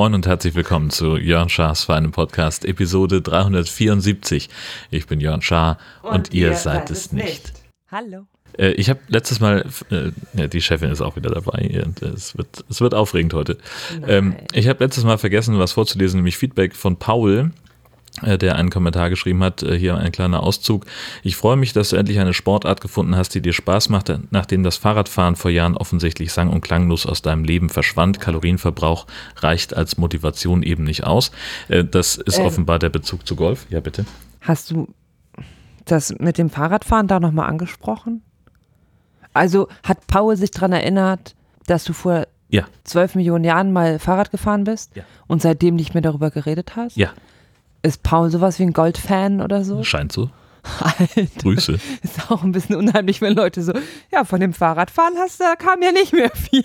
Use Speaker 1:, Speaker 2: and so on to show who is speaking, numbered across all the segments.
Speaker 1: Moin und herzlich willkommen zu Jörn Schars Feinem Podcast, Episode 374. Ich bin Jörn Schaar und, und ihr, ihr, seid, seid es nicht. nicht.
Speaker 2: Hallo.
Speaker 1: Äh, ich habe letztes Mal, äh, die Chefin ist auch wieder dabei es wird, es wird aufregend heute. Ähm, ich habe letztes Mal vergessen, was vorzulesen, nämlich Feedback von Paul äh, der einen Kommentar geschrieben hat, äh, hier ein kleiner Auszug. Ich freue mich, dass du endlich eine Sportart gefunden hast, die dir Spaß macht, nachdem das Fahrradfahren vor Jahren offensichtlich sang- und klanglos aus deinem Leben verschwand. Kalorienverbrauch reicht als Motivation eben nicht aus. Äh, das ist ähm, offenbar der Bezug zu Golf. Ja, bitte.
Speaker 2: Hast du das mit dem Fahrradfahren da nochmal angesprochen? Also hat Paul sich daran erinnert, dass du vor ja. zwölf Millionen Jahren mal Fahrrad gefahren bist ja. und seitdem nicht mehr darüber geredet hast?
Speaker 1: Ja.
Speaker 2: Ist Paul sowas wie ein Goldfan oder so?
Speaker 1: Scheint so.
Speaker 2: Alter,
Speaker 1: Grüße.
Speaker 2: Ist auch ein bisschen unheimlich, wenn Leute so, ja, von dem Fahrradfahren hast, da kam ja nicht mehr viel.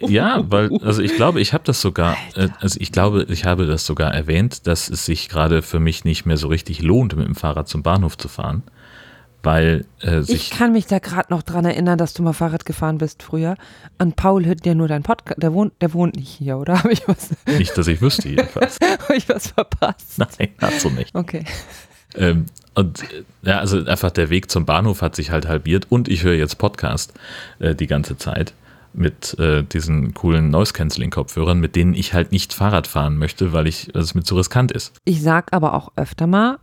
Speaker 1: ja, weil, also ich glaube, ich habe das sogar, äh, also ich glaube, ich habe das sogar erwähnt, dass es sich gerade für mich nicht mehr so richtig lohnt, mit dem Fahrrad zum Bahnhof zu fahren weil äh, sich.
Speaker 2: Ich kann mich da gerade noch dran erinnern, dass du mal Fahrrad gefahren bist früher. Und Paul hört ja nur deinen Podcast. Der wohnt, der wohnt nicht hier, oder? Habe ich was?
Speaker 1: Nicht, dass ich wüsste, jedenfalls.
Speaker 2: Habe ich was verpasst?
Speaker 1: Nein, hast du nicht.
Speaker 2: Okay.
Speaker 1: Ähm, und ja, also einfach der Weg zum Bahnhof hat sich halt halbiert und ich höre jetzt Podcast äh, die ganze Zeit mit äh, diesen coolen Noise-Canceling-Kopfhörern, mit denen ich halt nicht Fahrrad fahren möchte, weil ich, es mir zu riskant ist.
Speaker 2: Ich sag aber auch öfter mal,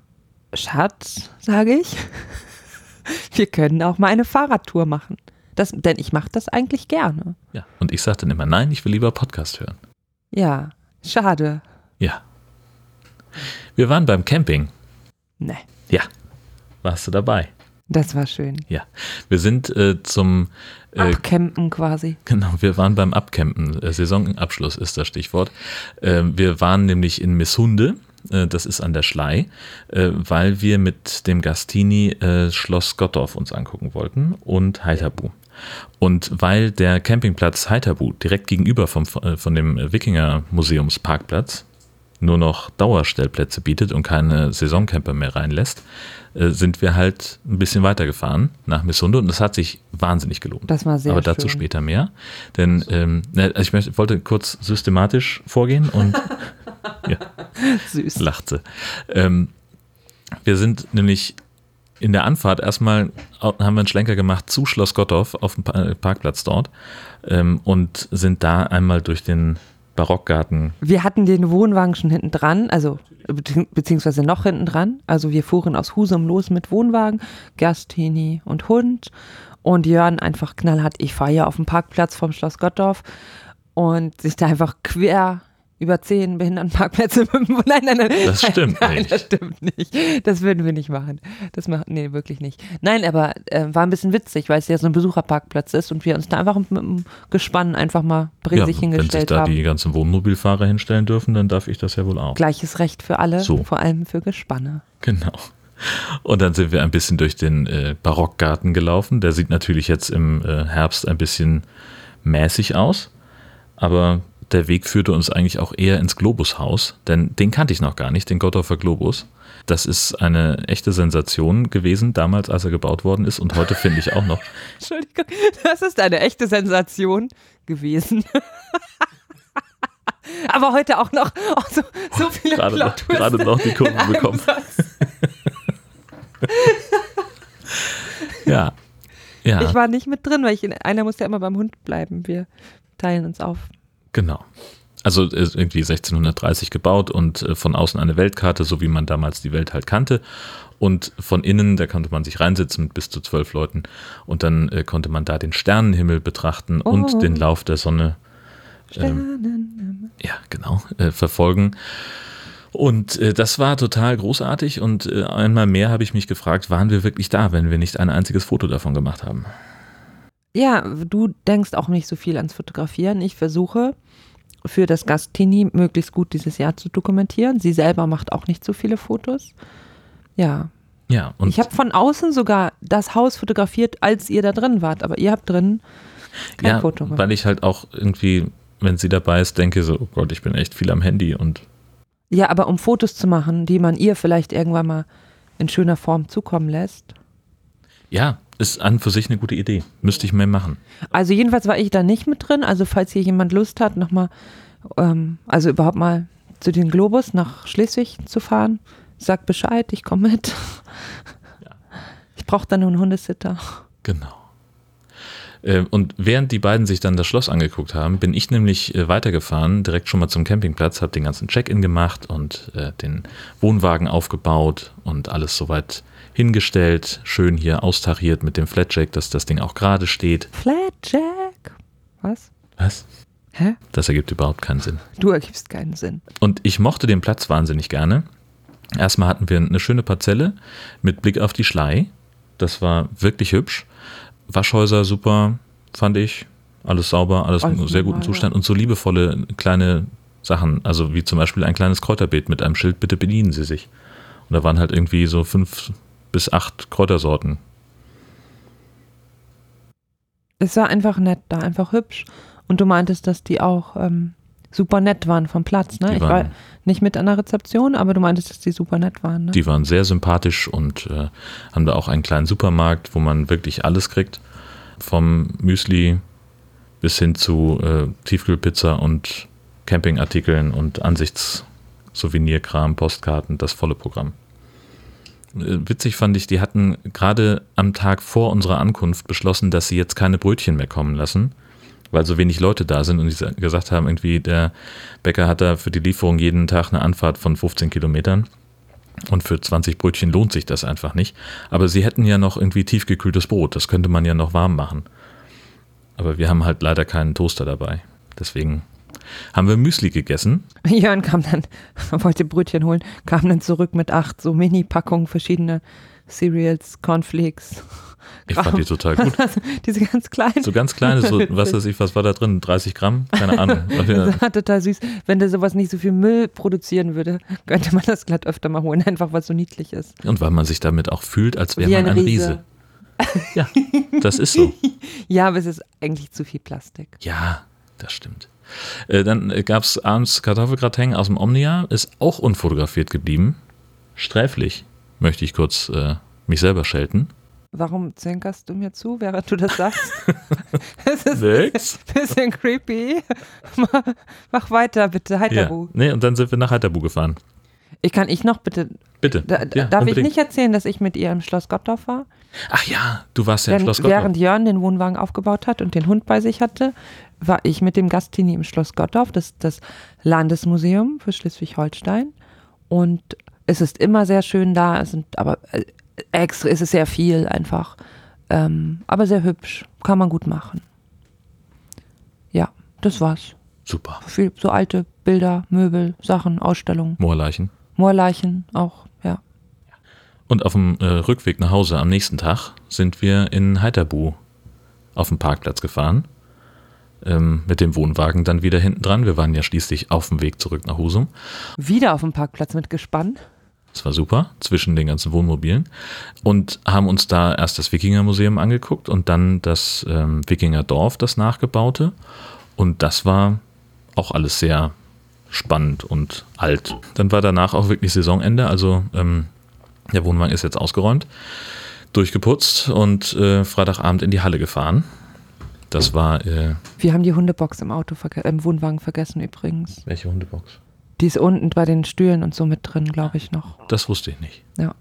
Speaker 2: Schatz, sage ich wir können auch mal eine Fahrradtour machen. Das, denn ich mache das eigentlich gerne.
Speaker 1: Ja, und ich sage dann immer, nein, ich will lieber Podcast hören.
Speaker 2: Ja, schade.
Speaker 1: Ja. Wir waren beim Camping.
Speaker 2: Ne.
Speaker 1: Ja. Warst du dabei?
Speaker 2: Das war schön.
Speaker 1: Ja. Wir sind äh, zum
Speaker 2: äh, Abcampen quasi.
Speaker 1: Genau, wir waren beim Abcampen. Äh, Saisonabschluss ist das Stichwort. Äh, wir waren nämlich in Misshunde das ist an der Schlei, äh, weil wir mit dem Gastini äh, Schloss Gottorf uns angucken wollten und Heiterbu. Und weil der Campingplatz Heiterbu direkt gegenüber vom, von dem Wikinger Museumsparkplatz nur noch Dauerstellplätze bietet und keine Saisoncamper mehr reinlässt, sind wir halt ein bisschen weitergefahren nach Missunde und das hat sich wahnsinnig gelohnt.
Speaker 2: Das war sehr
Speaker 1: Aber dazu
Speaker 2: schön.
Speaker 1: später mehr. Denn ähm, ne, ich möchte, wollte kurz systematisch vorgehen und ja.
Speaker 2: Süß.
Speaker 1: Lacht sie. Ähm, wir sind nämlich in der Anfahrt erstmal haben wir einen Schlenker gemacht zu Schloss Gottorf auf dem Parkplatz dort ähm, und sind da einmal durch den Barockgarten.
Speaker 2: Wir hatten den Wohnwagen schon hinten dran, also beziehungsweise noch hinten dran. Also wir fuhren aus Husum los mit Wohnwagen, Gastini und Hund und Jörn einfach knallhart, ich fahre hier auf dem Parkplatz vom Schloss Gottorf und sich da einfach quer über zehn Behindertenparkplätze. nein, nein, nein.
Speaker 1: Das stimmt
Speaker 2: nein,
Speaker 1: nicht.
Speaker 2: Das stimmt nicht. Das würden wir nicht machen. Das macht, nee, wirklich nicht. Nein, aber äh, war ein bisschen witzig, weil es ja so ein Besucherparkplatz ist und wir uns da einfach mit dem Gespann einfach mal brisig ja, hingestellt haben. Wenn sich da
Speaker 1: haben. die ganzen Wohnmobilfahrer hinstellen dürfen, dann darf ich das ja wohl auch.
Speaker 2: Gleiches Recht für alle, so. vor allem für Gespanne.
Speaker 1: Genau. Und dann sind wir ein bisschen durch den äh, Barockgarten gelaufen. Der sieht natürlich jetzt im äh, Herbst ein bisschen mäßig aus, aber der Weg führte uns eigentlich auch eher ins Globushaus, denn den kannte ich noch gar nicht, den Gottorfer Globus. Das ist eine echte Sensation gewesen, damals, als er gebaut worden ist und heute finde ich auch noch.
Speaker 2: Entschuldigung, das ist eine echte Sensation gewesen. Aber heute auch noch oh, so, so viele
Speaker 1: gerade, noch, gerade noch die Kurve bekommen. ja. ja.
Speaker 2: Ich war nicht mit drin, weil ich, einer muss ja immer beim Hund bleiben. Wir teilen uns auf.
Speaker 1: Genau. Also irgendwie 1630 gebaut und äh, von außen eine Weltkarte, so wie man damals die Welt halt kannte. Und von innen, da konnte man sich reinsetzen mit bis zu zwölf Leuten. Und dann äh, konnte man da den Sternenhimmel betrachten oh. und den Lauf der Sonne. Ähm, ja, genau, äh, verfolgen. Und äh, das war total großartig. Und äh, einmal mehr habe ich mich gefragt, waren wir wirklich da, wenn wir nicht ein einziges Foto davon gemacht haben?
Speaker 2: Ja, du denkst auch nicht so viel ans Fotografieren. Ich versuche für das Gastini möglichst gut dieses Jahr zu dokumentieren. Sie selber macht auch nicht so viele Fotos. Ja.
Speaker 1: Ja, und
Speaker 2: ich habe von außen sogar das Haus fotografiert, als ihr da drin wart, aber ihr habt drin kein
Speaker 1: ja,
Speaker 2: Foto gemacht.
Speaker 1: Weil ich halt auch irgendwie, wenn sie dabei ist, denke so, oh Gott, ich bin echt viel am Handy und
Speaker 2: Ja, aber um Fotos zu machen, die man ihr vielleicht irgendwann mal in schöner Form zukommen lässt.
Speaker 1: Ja, ist an für sich eine gute Idee. Müsste ich mehr machen.
Speaker 2: Also jedenfalls war ich da nicht mit drin. Also falls hier jemand Lust hat, nochmal, ähm, also überhaupt mal zu den Globus nach Schleswig zu fahren, sag Bescheid, ich komme mit. Ich brauche dann nur einen Hundesitter.
Speaker 1: Genau. Äh, Und während die beiden sich dann das Schloss angeguckt haben, bin ich nämlich äh, weitergefahren, direkt schon mal zum Campingplatz, habe den ganzen Check-in gemacht und äh, den Wohnwagen aufgebaut und alles soweit hingestellt, schön hier austariert mit dem Flatjack, dass das Ding auch gerade steht.
Speaker 2: Flatjack. Was?
Speaker 1: Was?
Speaker 2: Hä?
Speaker 1: Das ergibt überhaupt keinen Sinn.
Speaker 2: Du ergibst keinen Sinn.
Speaker 1: Und ich mochte den Platz wahnsinnig gerne. Erstmal hatten wir eine schöne Parzelle mit Blick auf die Schlei. Das war wirklich hübsch. Waschhäuser super, fand ich. Alles sauber, alles in sehr guten. Zustand und so liebevolle kleine Sachen. Also wie zum Beispiel ein kleines Kräuterbeet mit einem Schild, bitte bedienen Sie sich. Und da waren halt irgendwie so fünf bis acht Kräutersorten.
Speaker 2: Es war einfach nett da, einfach hübsch. Und du meintest, dass die auch ähm, super nett waren vom Platz, ne?
Speaker 1: Die
Speaker 2: ich war nicht mit an der Rezeption, aber du meintest, dass die super nett waren, ne?
Speaker 1: Die waren sehr sympathisch und äh, haben da auch einen kleinen Supermarkt, wo man wirklich alles kriegt. Vom Müsli bis hin zu äh, Tiefkühlpizza und Campingartikeln und Ansichtssouvenirkram, Postkarten, das volle Programm. Witzig fand ich, die hatten gerade am Tag vor unserer Ankunft beschlossen, dass sie jetzt keine Brötchen mehr kommen lassen, weil so wenig Leute da sind und die sa- gesagt haben, irgendwie der Bäcker hat da für die Lieferung jeden Tag eine Anfahrt von 15 Kilometern. Und für 20 Brötchen lohnt sich das einfach nicht. Aber sie hätten ja noch irgendwie tiefgekühltes Brot. Das könnte man ja noch warm machen. Aber wir haben halt leider keinen Toaster dabei. Deswegen haben wir Müsli gegessen.
Speaker 2: Jörn kam dann, wollte Brötchen holen, kam dann zurück mit acht so Mini-Packungen verschiedene Cereals, Cornflakes.
Speaker 1: Ich fand die total gut.
Speaker 2: Also diese ganz kleinen.
Speaker 1: So ganz kleine, so, was weiß ich, was war da drin? 30 Gramm? Keine Ahnung.
Speaker 2: Das war total süß. Wenn der sowas nicht so viel Müll produzieren würde, könnte man das glatt öfter mal holen, einfach was so niedlich ist.
Speaker 1: Und weil man sich damit auch fühlt, als wäre man
Speaker 2: ein
Speaker 1: ein Riese. Ja, das ist so.
Speaker 2: Ja, aber es ist eigentlich zu viel Plastik.
Speaker 1: Ja, das stimmt. Äh, dann gab es abends Kartoffelgratin aus dem Omnia, ist auch unfotografiert geblieben. Sträflich, möchte ich kurz äh, mich selber schelten.
Speaker 2: Warum zänkerst du mir zu, während du das sagst? Es ist
Speaker 1: Nix.
Speaker 2: ein bisschen creepy. Mach- weiter, bitte.
Speaker 1: Ja.
Speaker 2: Heiterbu.
Speaker 1: Nee, und dann sind wir nach Heiterbu gefahren.
Speaker 2: Ich kann ich noch bitte.
Speaker 1: Bitte.
Speaker 2: Da,
Speaker 1: Ja,
Speaker 2: darf
Speaker 1: unbedingt.
Speaker 2: ich nicht erzählen, dass ich mit ihr im Schloss Gottorf war?
Speaker 1: Ach ja, du warst ja im Schloss Gottorf.
Speaker 2: während Jörn den Wohnwagen aufgebaut hat und den Hund bei sich hatte, war ich mit dem Gastini im Schloss Gottorf, das das Landesmuseum für Schleswig-Holstein. Und es ist immer sehr schön da, es sind aber äh, extra, es ist sehr viel einfach. Ähm, aber sehr hübsch, kann man gut machen. Ja, das war's.
Speaker 1: Super.
Speaker 2: Viel, so alte Bilder, Möbel, Sachen, Ausstellungen,
Speaker 1: Moorleichen.
Speaker 2: Moorleichen auch, ja.
Speaker 1: Und auf dem äh, Rückweg nach Hause am nächsten Tag sind wir in Heiterbu auf dem Parkplatz gefahren. Ähm, mit dem Wohnwagen dann wieder hinten dran. Wir waren ja schließlich auf dem Weg zurück nach Husum.
Speaker 2: Wieder auf dem Parkplatz mit Gespann.
Speaker 1: Das war super, zwischen den ganzen Wohnmobilen. Und haben uns da erst das Wikingermuseum angeguckt und dann das ähm, Wikingerdorf, das nachgebaute. Und das war auch alles sehr spannend und alt. Dann war danach auch wirklich Saisonende, also ähm, der Wohnwagen ist jetzt ausgeräumt, durchgeputzt und äh, Freitagabend in die Halle gefahren. Das war, äh,
Speaker 2: Wir haben die Hundebox im Auto, im Wohnwagen vergessen übrigens.
Speaker 1: welche Hundebox?
Speaker 2: Die ist unten bei den Stühlen und so mit drin, glaube ich noch.
Speaker 1: Das wusste ich nicht.
Speaker 2: Ja.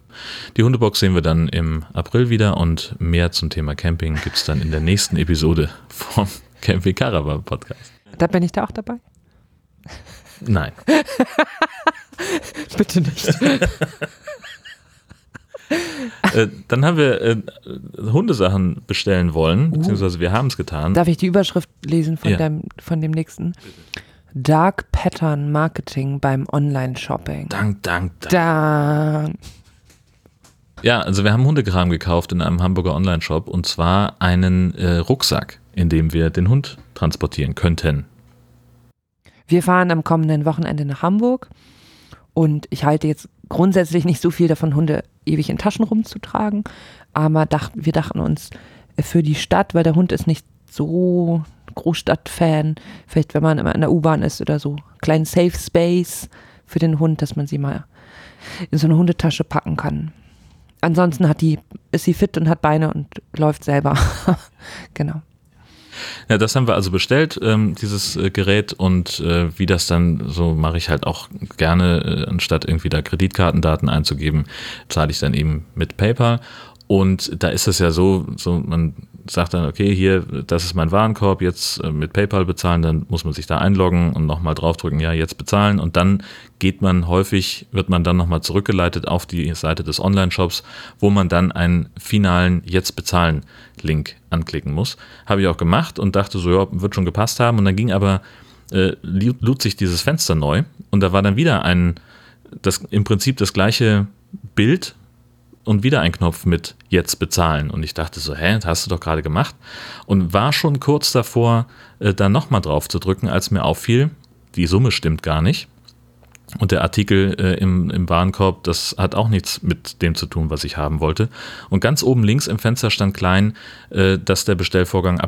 Speaker 1: Die Hundebox sehen wir dann im April wieder und mehr zum Thema Camping gibt es dann in der nächsten Episode vom Camping Caravan Podcast.
Speaker 2: Da bin ich da auch dabei?
Speaker 1: Nein.
Speaker 2: Bitte nicht.
Speaker 1: äh, dann haben wir äh, Hundesachen bestellen wollen, beziehungsweise wir haben es getan.
Speaker 2: Darf ich die Überschrift lesen von,
Speaker 1: Ja.
Speaker 2: deinem, von dem nächsten? Dark Pattern Marketing beim Online-Shopping.
Speaker 1: Dank, dank, dank.
Speaker 2: Da.
Speaker 1: Ja, also wir haben Hundekram gekauft in einem Hamburger Online-Shop und zwar einen äh, Rucksack, in dem wir den Hund transportieren könnten.
Speaker 2: Wir fahren am kommenden Wochenende nach Hamburg und ich halte jetzt grundsätzlich nicht so viel davon, Hunde ewig in Taschen rumzutragen, aber dacht, wir dachten uns äh, für die Stadt, weil der Hund ist nicht so Großstadt-Fan, vielleicht wenn man immer in der U-Bahn ist oder so, kleinen Safe Space für den Hund, dass man sie mal in so eine Hundetasche packen kann. Ansonsten hat die, ist sie fit und hat Beine und läuft selber. genau.
Speaker 1: Ja, das haben wir also bestellt, ähm, dieses äh, Gerät und äh, wie das dann so mache ich halt auch gerne, äh, anstatt irgendwie da Kreditkartendaten einzugeben, zahle ich dann eben mit PayPal. Und da ist es ja so, so man sagt dann, okay, hier, das ist mein Warenkorb, jetzt äh, mit PayPal bezahlen, dann muss man sich da einloggen und nochmal draufdrücken, ja, jetzt bezahlen. Und dann geht man häufig, wird man dann nochmal zurückgeleitet auf die Seite des Online-Shops, wo man dann einen finalen Jetzt bezahlen Link anklicken muss. Habe ich auch gemacht und dachte so, ja, wird schon gepasst haben. Und dann ging aber, äh, lud sich dieses Fenster neu. Und da war dann wieder ein, das im Prinzip das gleiche Bild, und wieder ein Knopf mit jetzt bezahlen. Und ich dachte so, hä, das hast du doch gerade gemacht. Und war schon kurz davor, äh, da nochmal drauf zu drücken, als mir auffiel, die Summe stimmt gar nicht. Und der Artikel äh, im, im Warenkorb, das hat auch nichts mit dem zu tun, was ich haben wollte. Und ganz oben links im Fenster stand klein, äh, dass der Bestellvorgang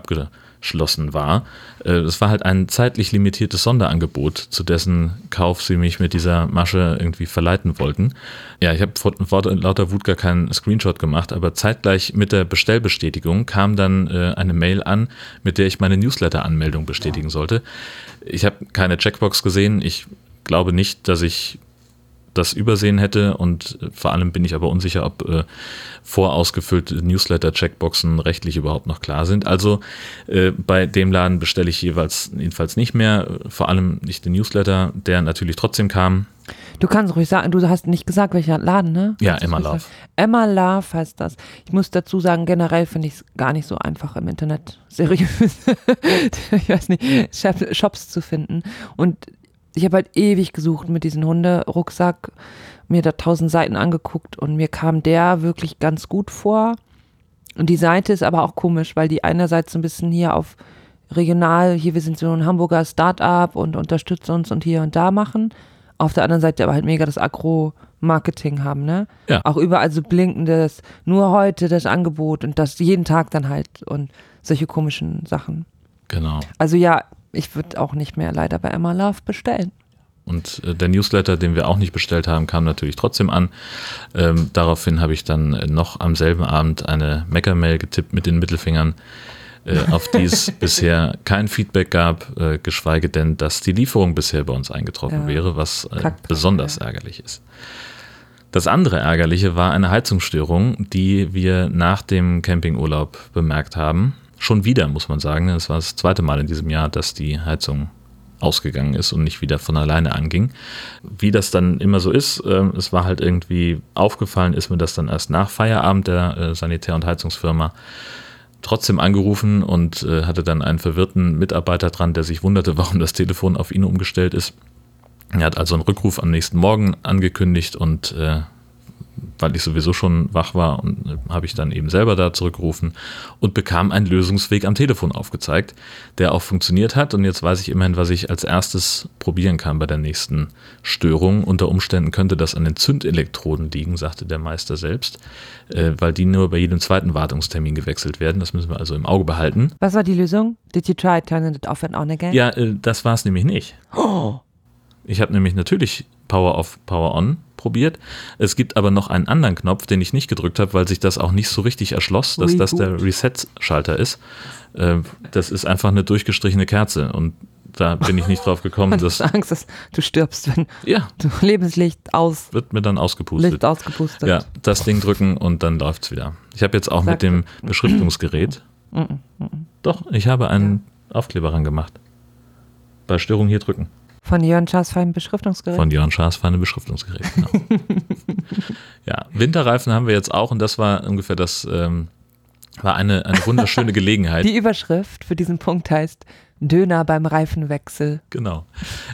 Speaker 1: abgeschlossen war. Äh, es war halt ein zeitlich limitiertes Sonderangebot, zu dessen Kauf sie mich mit dieser Masche irgendwie verleiten wollten. Ja, ich habe vor, vor lauter Wut gar keinen Screenshot gemacht, aber zeitgleich mit der Bestellbestätigung kam dann äh, eine Mail an, mit der ich meine Newsletter-Anmeldung bestätigen sollte. Ich habe keine Checkbox gesehen. Ich glaube nicht, dass ich das übersehen hätte und vor allem bin ich aber unsicher, ob äh, vorausgefüllte Newsletter-Checkboxen rechtlich überhaupt noch klar sind. Also äh, bei dem Laden bestelle ich jeweils jedenfalls nicht mehr, vor allem nicht den Newsletter, der natürlich trotzdem kam.
Speaker 2: Du kannst ruhig sagen, du hast nicht gesagt, welcher Laden, ne?
Speaker 1: Ja, Emma Love.
Speaker 2: Emma Love heißt das. Ich muss dazu sagen, generell finde ich es gar nicht so einfach im Internet seriös, ich weiß nicht, Shops zu finden. Und ich habe halt ewig gesucht mit diesem Hunderucksack, mir da tausend Seiten angeguckt und mir kam der wirklich ganz gut vor. Und die Seite ist aber auch komisch, weil die einerseits so ein bisschen hier auf regional, hier wir sind so ein Hamburger Start-up und unterstützen uns und hier und da machen. Auf der anderen Seite aber halt mega das Agro-Marketing haben, ne?
Speaker 1: Ja.
Speaker 2: Auch überall so blinkendes, nur heute das Angebot und das jeden Tag dann halt und solche komischen Sachen.
Speaker 1: Genau.
Speaker 2: Also ja, ich würde auch nicht mehr leider bei Emma Love bestellen.
Speaker 1: Und äh, der Newsletter, den wir auch nicht bestellt haben, kam natürlich trotzdem an. Ähm, daraufhin habe ich dann noch am selben Abend eine Mecker-Mail getippt mit den Mittelfingern, äh, auf die es bisher kein Feedback gab, äh, geschweige denn, dass die Lieferung bisher bei uns eingetroffen ja. wäre, was äh, besonders ja. ärgerlich ist. Das andere Ärgerliche war eine Heizungsstörung, die wir nach dem Campingurlaub bemerkt haben. Schon wieder, muss man sagen. Das war das zweite Mal in diesem Jahr, dass die Heizung ausgegangen ist und nicht wieder von alleine anging. Wie das dann immer so ist, äh, es war halt irgendwie aufgefallen, ist mir das dann erst nach Feierabend der äh, Sanitär- und Heizungsfirma trotzdem angerufen und äh, hatte dann einen verwirrten Mitarbeiter dran, der sich wunderte, warum das Telefon auf ihn umgestellt ist. Er hat also einen Rückruf am nächsten Morgen angekündigt und äh, weil ich sowieso schon wach war und äh, habe ich dann eben selber da zurückgerufen und bekam einen Lösungsweg am Telefon aufgezeigt, der auch funktioniert hat und jetzt weiß ich immerhin, was ich als erstes probieren kann bei der nächsten Störung. Unter Umständen könnte das an den Zündelektroden liegen, sagte der Meister selbst, äh, weil die nur bei jedem zweiten Wartungstermin gewechselt werden. Das müssen wir also im Auge behalten.
Speaker 2: Was war die Lösung? Did you try turning it off and on again?
Speaker 1: Ja, äh, das war es nämlich nicht.
Speaker 2: Oh.
Speaker 1: Ich habe nämlich natürlich Power Off, Power On probiert. Es gibt aber noch einen anderen Knopf, den ich nicht gedrückt habe, weil sich das auch nicht so richtig erschloss, dass Reboot. das der Reset-Schalter ist. Äh, das ist einfach eine durchgestrichene Kerze und da bin ich nicht drauf gekommen.
Speaker 2: dass Angst, dass du stirbst, wenn
Speaker 1: ja.
Speaker 2: du Lebenslicht aus
Speaker 1: wird mir dann ausgepustet.
Speaker 2: Licht ausgepustet.
Speaker 1: Ja, das Ding drücken und dann läuft es wieder. Ich habe jetzt auch Sag mit dem Beschriftungsgerät. Mm, mm, mm, Doch, ich habe einen ja. Aufkleber gemacht. Bei Störung hier drücken.
Speaker 2: Von Jörn Schaas feinem Beschriftungsgerät.
Speaker 1: Von Jörn Schaas feinem Beschriftungsgerät, genau. ja, Winterreifen haben wir jetzt auch und das war ungefähr das, ähm, war eine, eine wunderschöne Gelegenheit.
Speaker 2: Die Überschrift für diesen Punkt heißt Döner beim Reifenwechsel.
Speaker 1: Genau.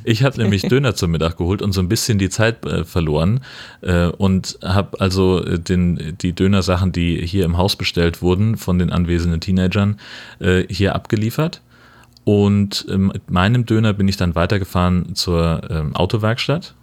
Speaker 1: Ich habe nämlich Döner zum Mittag geholt und so ein bisschen die Zeit äh, verloren äh, und habe also äh, den, die Dönersachen, die hier im Haus bestellt wurden von den anwesenden Teenagern, äh, hier abgeliefert und ähm, mit meinem Döner bin ich dann weitergefahren zur ähm, Autowerkstatt,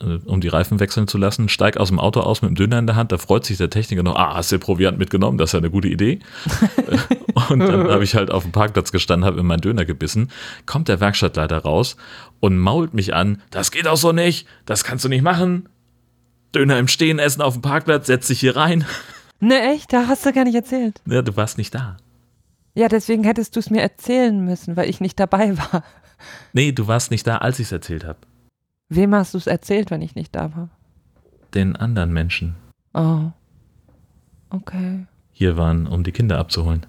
Speaker 1: äh, um die Reifen wechseln zu lassen, steig aus dem Auto aus mit dem Döner in der Hand, da freut sich der Techniker noch, ah, hast du Proviant mitgenommen, das ist ja eine gute Idee. und dann habe ich halt auf dem Parkplatz gestanden, habe in meinen Döner gebissen, kommt der Werkstattleiter raus und mault mich an, das geht auch so nicht, das kannst du nicht machen. Döner im Stehen essen auf dem Parkplatz, setz dich hier rein.
Speaker 2: Ne, echt? Da hast du gar nicht erzählt.
Speaker 1: Ja, du warst nicht da.
Speaker 2: Ja, deswegen hättest du es mir erzählen müssen, weil ich nicht dabei war.
Speaker 1: Nee, du warst nicht da, als ich es erzählt habe.
Speaker 2: Wem hast du es erzählt, wenn ich nicht da war?
Speaker 1: Den anderen Menschen
Speaker 2: Oh. Okay.
Speaker 1: hier waren, um die Kinder abzuholen.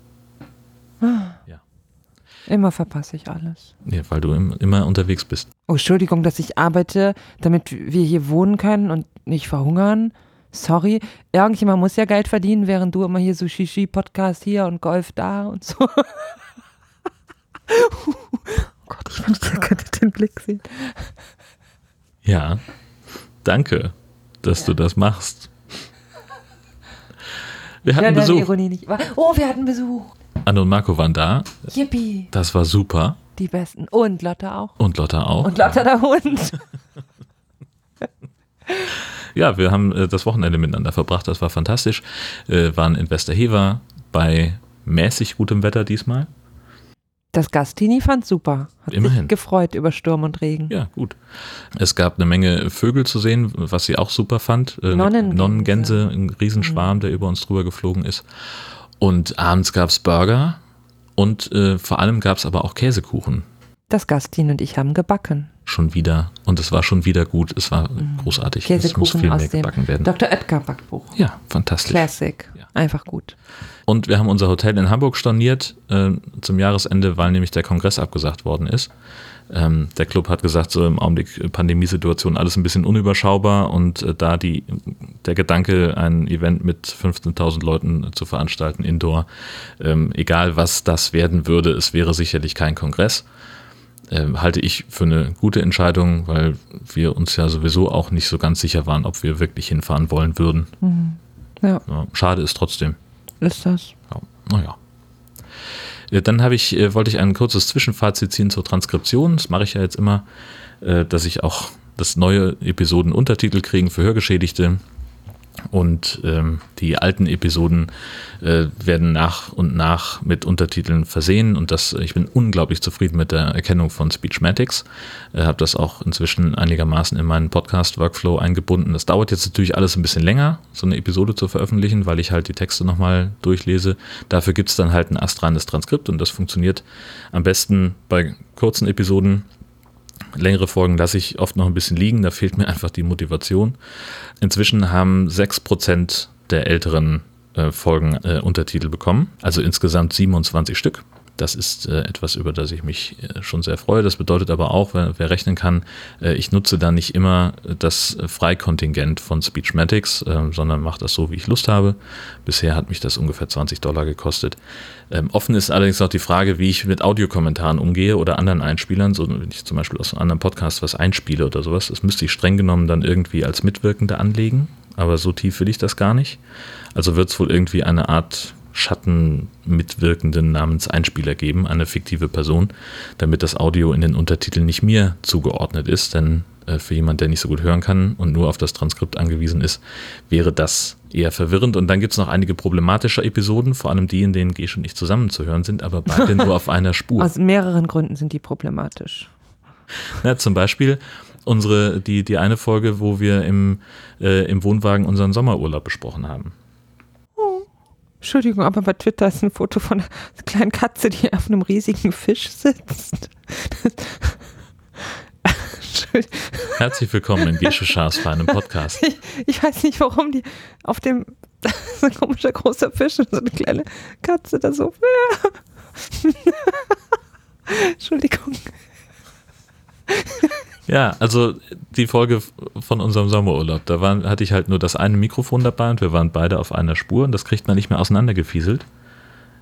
Speaker 2: Immer verpasse ich alles.
Speaker 1: Ja, weil du im, immer unterwegs bist.
Speaker 2: Oh, Entschuldigung, dass ich arbeite, damit wir hier wohnen können und nicht verhungern. Sorry, irgendjemand muss ja Geld verdienen, während du immer hier so Shishi-Podcast hier und Golf da und so. oh Gott, ich wünschte, ihr könntet den Blick sehen.
Speaker 1: Ja, danke, dass du das machst. Wir
Speaker 2: Ja,
Speaker 1: hatten Besuch.
Speaker 2: Ironie nicht. wahr. Oh, wir hatten Besuch.
Speaker 1: Anne und Marco waren da.
Speaker 2: Yippie.
Speaker 1: Das war super.
Speaker 2: Die Besten. Und Lotte auch.
Speaker 1: Und Lotta auch.
Speaker 2: Und Lotte der Hund.
Speaker 1: Ja, wir haben äh, das Wochenende miteinander verbracht. Das war fantastisch. Äh, waren in Westerhever bei mäßig gutem Wetter diesmal.
Speaker 2: Das Gastini fand super. Hat
Speaker 1: Immerhin.
Speaker 2: sich gefreut über Sturm und Regen.
Speaker 1: Ja, gut. Es gab eine Menge Vögel zu sehen, was sie auch super fand. Äh,
Speaker 2: Nonnengänse.
Speaker 1: Nonnengänse, ein Riesenschwarm, der über uns drüber geflogen ist. Und abends gab es Burger und äh, vor allem gab es aber auch Käsekuchen.
Speaker 2: Das Gastini und ich haben gebacken.
Speaker 1: Schon wieder. Und es war schon wieder gut. Es war großartig. es muss
Speaker 2: Mhm.
Speaker 1: Viel mehr gebacken werden.
Speaker 2: Dr. Oetker Backbuch.
Speaker 1: Ja, fantastisch.
Speaker 2: Classic.
Speaker 1: Ja.
Speaker 2: Einfach gut.
Speaker 1: Und wir haben unser Hotel in Hamburg storniert äh, zum Jahresende, weil nämlich der Kongress abgesagt worden ist. Ähm, der Club hat gesagt, so im Augenblick äh, Pandemiesituation alles ein bisschen unüberschaubar und äh, da die, der Gedanke, ein Event mit 15.000 Leuten zu veranstalten, indoor, ähm, egal was das werden würde, es wäre sicherlich kein Kongress. Ähm, halte ich für eine gute Entscheidung, weil wir uns ja sowieso auch nicht so ganz sicher waren, ob wir wirklich hinfahren wollen würden.
Speaker 2: Ja,
Speaker 1: Ja, schade ist trotzdem.
Speaker 2: ist das.
Speaker 1: Ja, naja. Ja, Dann habe ich, äh, wollte ich ein kurzes Zwischenfazit ziehen zur Transkription. Das mache ich ja jetzt immer, äh, dass ich auch das neue Episoden Untertitel kriegen für Hörgeschädigte. Und ähm, die alten Episoden äh, werden nach und nach mit Untertiteln versehen. Und das, ich bin unglaublich zufrieden mit der Erkennung von Speechmatics. Äh, habe das auch inzwischen einigermaßen in meinen Podcast-Workflow eingebunden. Das dauert jetzt natürlich alles ein bisschen länger, so eine Episode zu veröffentlichen, weil ich halt die Texte nochmal durchlese. Dafür gibt es dann halt ein astreines Transkript und das funktioniert am besten bei kurzen Episoden. Längere Folgen lasse ich oft noch ein bisschen liegen, da fehlt mir einfach die Motivation. Inzwischen haben 6% der älteren äh, Folgen äh, Untertitel bekommen, also insgesamt 27 Stück. Das ist äh, etwas, über das ich mich äh, schon sehr freue. Das bedeutet aber auch, wer, wer rechnen kann, äh, ich nutze da nicht immer das Freikontingent von Speechmatics, äh, sondern mache das so, wie ich Lust habe. Bisher hat mich das ungefähr 20 Dollar gekostet. Ähm, offen ist allerdings auch die Frage, wie ich mit Audiokommentaren umgehe oder anderen Einspielern. So, wenn ich zum Beispiel aus einem anderen Podcast was einspiele oder sowas, das müsste ich streng genommen dann irgendwie als Mitwirkende anlegen. Aber so tief will ich das gar nicht. Also wird es wohl irgendwie eine Art Schattenmitwirkenden namens Einspieler geben, eine fiktive Person, damit das Audio in den Untertiteln nicht mir zugeordnet ist. Denn äh, für jemand, der nicht so gut hören kann und nur auf das Transkript angewiesen ist, wäre das eher verwirrend. Und dann gibt es noch einige problematische Episoden, vor allem die, in denen Gesch und ich zusammenzuhören sind, aber beide nur auf einer Spur.
Speaker 2: Aus mehreren Gründen sind die problematisch.
Speaker 1: Ja, zum Beispiel unsere, die, die eine Folge, wo wir im, äh, im Wohnwagen unseren Sommerurlaub besprochen haben.
Speaker 2: Entschuldigung, aber bei Twitter ist ein Foto von einer kleinen Katze, die auf einem riesigen Fisch sitzt.
Speaker 1: Herzlich willkommen in Gesche Schaas für einen Podcast.
Speaker 2: Ich, ich weiß nicht, warum die auf dem ist ein komischer großer Fisch und so eine kleine Katze da so. Entschuldigung.
Speaker 1: Ja, also die Folge von unserem Sommerurlaub, da waren, hatte ich halt nur das eine Mikrofon dabei und wir waren beide auf einer Spur und das kriegt man nicht mehr auseinandergefieselt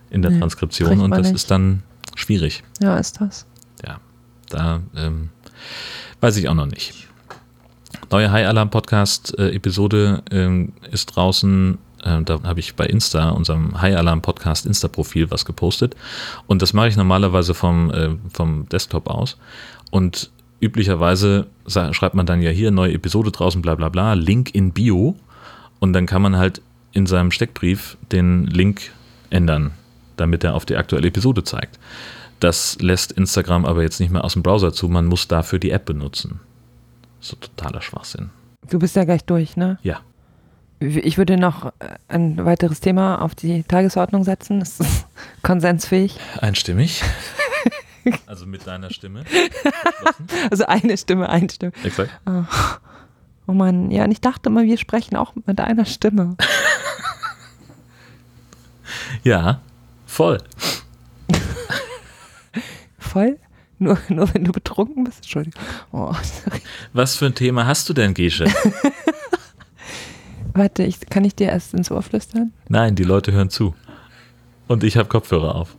Speaker 1: in der
Speaker 2: Nee,
Speaker 1: Transkription und das
Speaker 2: nicht.
Speaker 1: ist dann schwierig.
Speaker 2: Ja, ist das.
Speaker 1: Ja, da ähm, weiß ich auch noch nicht. Neue High Alarm Podcast äh, Episode ähm, ist draußen. Äh, da habe ich bei Insta, unserem High Alarm Podcast Insta-Profil, was gepostet. Und das mache ich normalerweise vom, äh, vom Desktop aus. Und üblicherweise schreibt man dann ja hier neue Episode draußen, bla bla bla, Link in Bio. Und dann kann man halt in seinem Steckbrief den Link ändern, damit er auf die aktuelle Episode zeigt. Das lässt Instagram aber jetzt nicht mehr aus dem Browser zu, man muss dafür die App benutzen. So totaler Schwachsinn.
Speaker 2: Du bist ja gleich durch, ne?
Speaker 1: Ja.
Speaker 2: Ich würde noch ein weiteres Thema auf die Tagesordnung setzen. Das ist konsensfähig.
Speaker 1: Einstimmig. Also mit deiner Stimme.
Speaker 2: Also eine Stimme, eine Stimme.
Speaker 1: Exakt.
Speaker 2: Oh Mann, ja, und ich dachte immer, wir sprechen auch mit einer Stimme.
Speaker 1: Ja, voll.
Speaker 2: Voll? Nur, nur wenn du betrunken bist? Entschuldigung. Oh.
Speaker 1: Was für ein Thema hast du denn, Gesche?
Speaker 2: Warte, ich, kann ich dir erst ins Ohr flüstern?
Speaker 1: Nein, die Leute hören zu. Und ich habe Kopfhörer auf.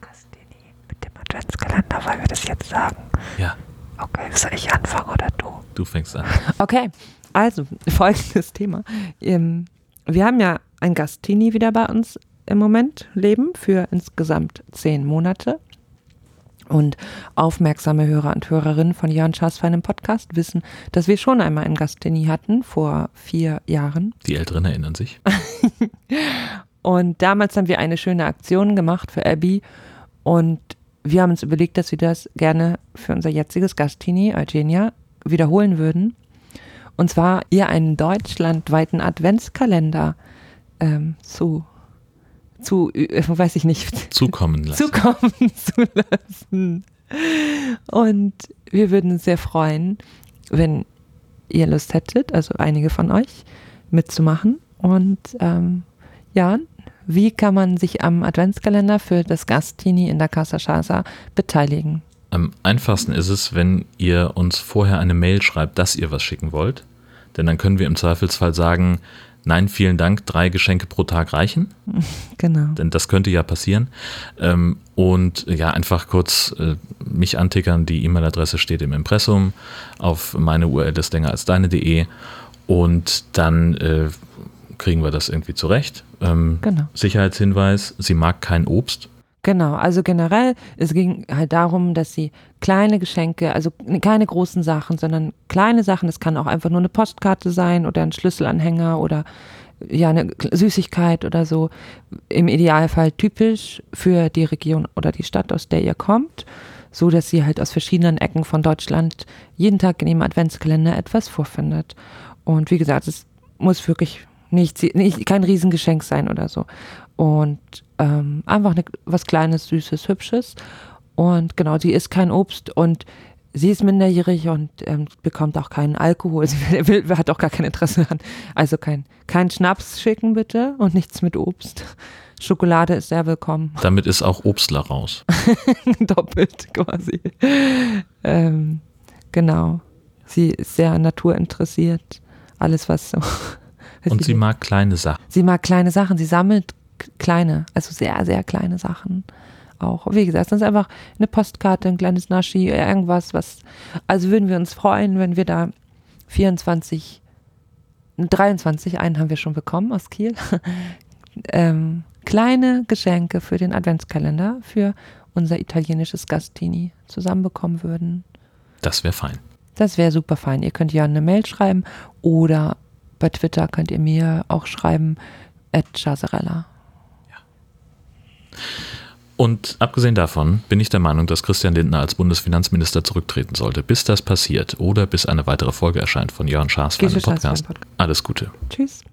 Speaker 2: Christini, mit dem Adventskalender, weil wir das jetzt sagen.
Speaker 1: Ja,
Speaker 2: Okay, soll ich anfangen oder du?
Speaker 1: du fängst an.
Speaker 2: Okay, also folgendes Thema. Ähm, wir haben ja ein Gastini wieder bei uns im Moment leben für insgesamt zehn Monate. Und aufmerksame Hörer und Hörerinnen von Jörn Schaas feinem Podcast wissen, dass wir schon einmal einen Gastini hatten vor vier Jahren.
Speaker 1: Die Älteren erinnern sich.
Speaker 2: Und damals haben wir eine schöne Aktion gemacht für Abby und wir haben uns überlegt, dass wir das gerne für unser jetziges Gastini, Eugenia, wiederholen würden. Und zwar ihr einen deutschlandweiten Adventskalender ähm, zu, zu, äh, weiß ich nicht,
Speaker 1: Zukommen lassen.
Speaker 2: zukommen zu lassen. Und wir würden uns sehr freuen, wenn ihr Lust hättet, also einige von euch, mitzumachen. Und ähm, ja, wie kann man sich am Adventskalender für das Gastini in der Casa Chasa beteiligen?
Speaker 1: Am einfachsten ist es, wenn ihr uns vorher eine Mail schreibt, dass ihr was schicken wollt. Denn dann können wir im Zweifelsfall sagen, nein, vielen Dank, drei Geschenke pro Tag reichen.
Speaker 2: Genau.
Speaker 1: Denn das könnte ja passieren. Ähm, und ja, einfach kurz äh, mich antickern. Die E-Mail-Adresse steht im Impressum. Auf meine URL ist länger als deine.de. Und dann äh, kriegen wir das irgendwie zurecht. Ähm,
Speaker 2: Genau.
Speaker 1: Sicherheitshinweis, sie mag kein Obst.
Speaker 2: Genau, also generell, es ging halt darum, dass sie kleine Geschenke, also keine großen Sachen, sondern kleine Sachen, es kann auch einfach nur eine Postkarte sein oder ein Schlüsselanhänger oder ja, eine Süßigkeit oder so. Im Idealfall typisch für die Region oder die Stadt, aus der ihr kommt, so dass sie halt aus verschiedenen Ecken von Deutschland jeden Tag in ihrem Adventskalender etwas vorfindet. Und wie gesagt, es muss wirklich nicht, nicht kein Riesengeschenk sein oder so. Und ähm, einfach eine, was Kleines, Süßes, Hübsches. Und genau, sie isst kein Obst und sie ist minderjährig und ähm, bekommt auch keinen Alkohol. Sie will, hat auch gar kein Interesse an. Also kein, kein Schnaps schicken bitte und nichts mit Obst. Schokolade ist sehr willkommen.
Speaker 1: Damit ist auch Obstler raus.
Speaker 2: Doppelt quasi. Ähm, genau. Sie ist sehr naturinteressiert. Alles, was so.
Speaker 1: Und sie mag kleine Sachen.
Speaker 2: Sie mag kleine Sachen, sie sammelt kleine, also sehr, sehr kleine Sachen auch. Wie gesagt, das ist einfach eine Postkarte, ein kleines Naschi, irgendwas, was, also würden wir uns freuen, wenn wir da 24, 23, einen haben wir schon bekommen aus Kiel, ähm, kleine Geschenke für den Adventskalender für unser italienisches Gastini zusammenbekommen würden.
Speaker 1: Das wäre fein.
Speaker 2: Das wäre super fein. Ihr könnt ja eine Mail schreiben oder bei Twitter könnt ihr mir auch schreiben, at Chasarella.
Speaker 1: Und abgesehen davon bin ich der Meinung, dass Christian Lindner als Bundesfinanzminister zurücktreten sollte. Bis das passiert oder bis eine weitere Folge erscheint von Jörn Schaas für
Speaker 2: Gesche
Speaker 1: einen
Speaker 2: Schaas für einen
Speaker 1: Podcast.
Speaker 2: Podcast.
Speaker 1: Alles Gute.
Speaker 2: Tschüss.